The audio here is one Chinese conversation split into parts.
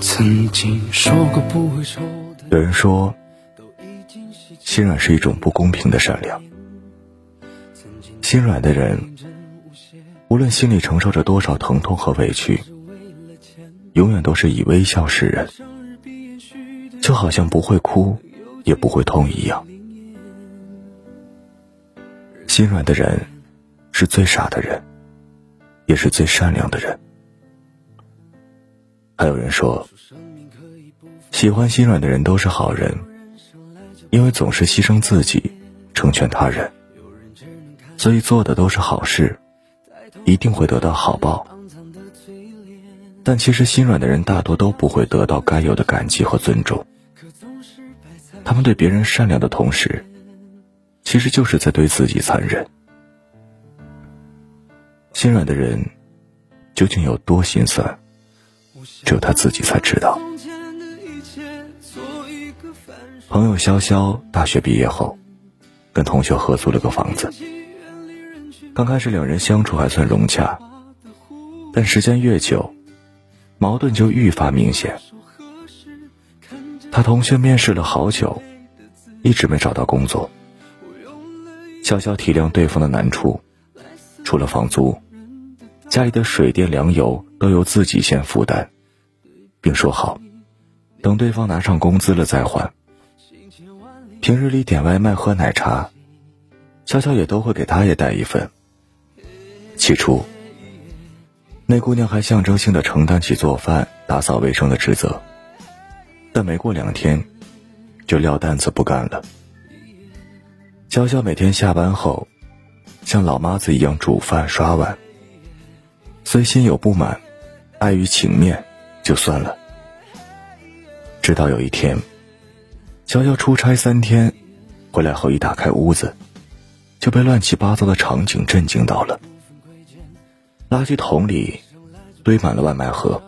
曾经说过不会有人说，心软是一种不公平的善良。心软的人，无论心里承受着多少疼痛和委屈，永远都是以微笑示人，就好像不会哭，也不会痛一样。心软的人，是最傻的人，也是最善良的人。还有人说，喜欢心软的人都是好人，因为总是牺牲自己，成全他人，所以做的都是好事，一定会得到好报。但其实心软的人大多都不会得到该有的感激和尊重，他们对别人善良的同时，其实就是在对自己残忍。心软的人究竟有多心酸？只有他自己才知道。朋友潇潇大学毕业后，跟同学合租了个房子。刚开始两人相处还算融洽，但时间越久，矛盾就愈发明显。他同学面试了好久，一直没找到工作。潇潇体谅对方的难处，除了房租，家里的水电粮油都由自己先负担。并说好，等对方拿上工资了再还。平日里点外卖、喝奶茶，悄悄也都会给他也带一份。起初，那姑娘还象征性的承担起做饭、打扫卫生的职责，但没过两天，就撂担子不干了。娇娇每天下班后，像老妈子一样煮饭、刷碗，虽心有不满，碍于情面。就算了。直到有一天，娇娇出差三天，回来后一打开屋子，就被乱七八糟的场景震惊到了。垃圾桶里堆满了外卖盒，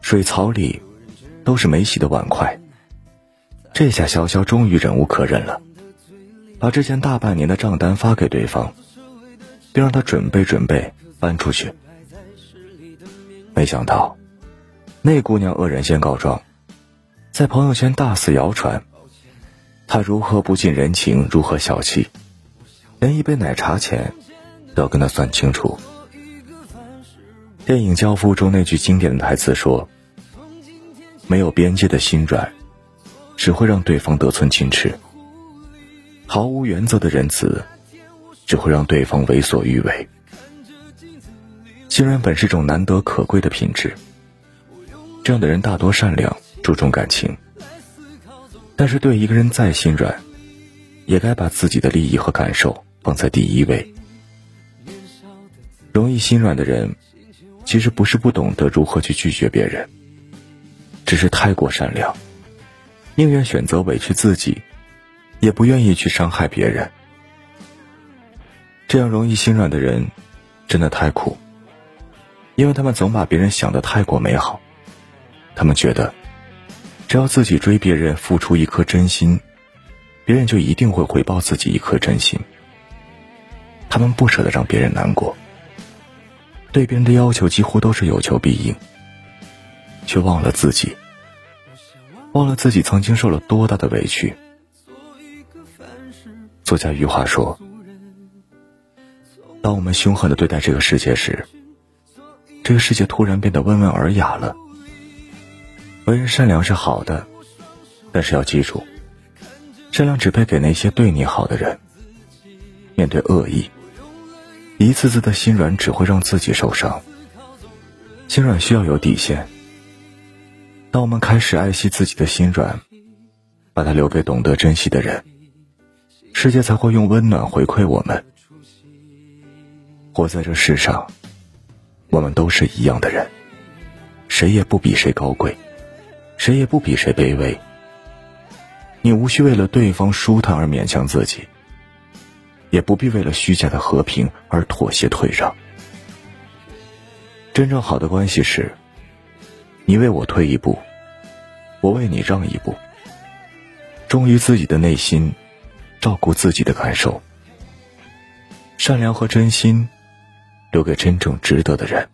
水槽里都是没洗的碗筷。这下潇潇终于忍无可忍了，把之前大半年的账单发给对方，并让他准备准备搬出去。没想到。那姑娘恶人先告状，在朋友圈大肆谣传，她如何不近人情，如何小气，连一杯奶茶钱都要跟他算清楚。电影《教父》中那句经典的台词说：“没有边界的心软，只会让对方得寸进尺；毫无原则的仁慈，只会让对方为所欲为。”心软本是种难得可贵的品质。这样的人大多善良，注重感情，但是对一个人再心软，也该把自己的利益和感受放在第一位。容易心软的人，其实不是不懂得如何去拒绝别人，只是太过善良，宁愿选择委屈自己，也不愿意去伤害别人。这样容易心软的人，真的太苦，因为他们总把别人想得太过美好。他们觉得，只要自己追别人，付出一颗真心，别人就一定会回报自己一颗真心。他们不舍得让别人难过，对别人的要求几乎都是有求必应，却忘了自己，忘了自己曾经受了多大的委屈。作家余华说：“当我们凶狠的对待这个世界时，这个世界突然变得温文尔雅了。”为人善良是好的，但是要记住，善良只配给那些对你好的人。面对恶意，一次次的心软只会让自己受伤。心软需要有底线。当我们开始爱惜自己的心软，把它留给懂得珍惜的人，世界才会用温暖回馈我们。活在这世上，我们都是一样的人，谁也不比谁高贵。谁也不比谁卑微。你无需为了对方舒坦而勉强自己，也不必为了虚假的和平而妥协退让。真正好的关系是，你为我退一步，我为你让一步。忠于自己的内心，照顾自己的感受，善良和真心，留给真正值得的人。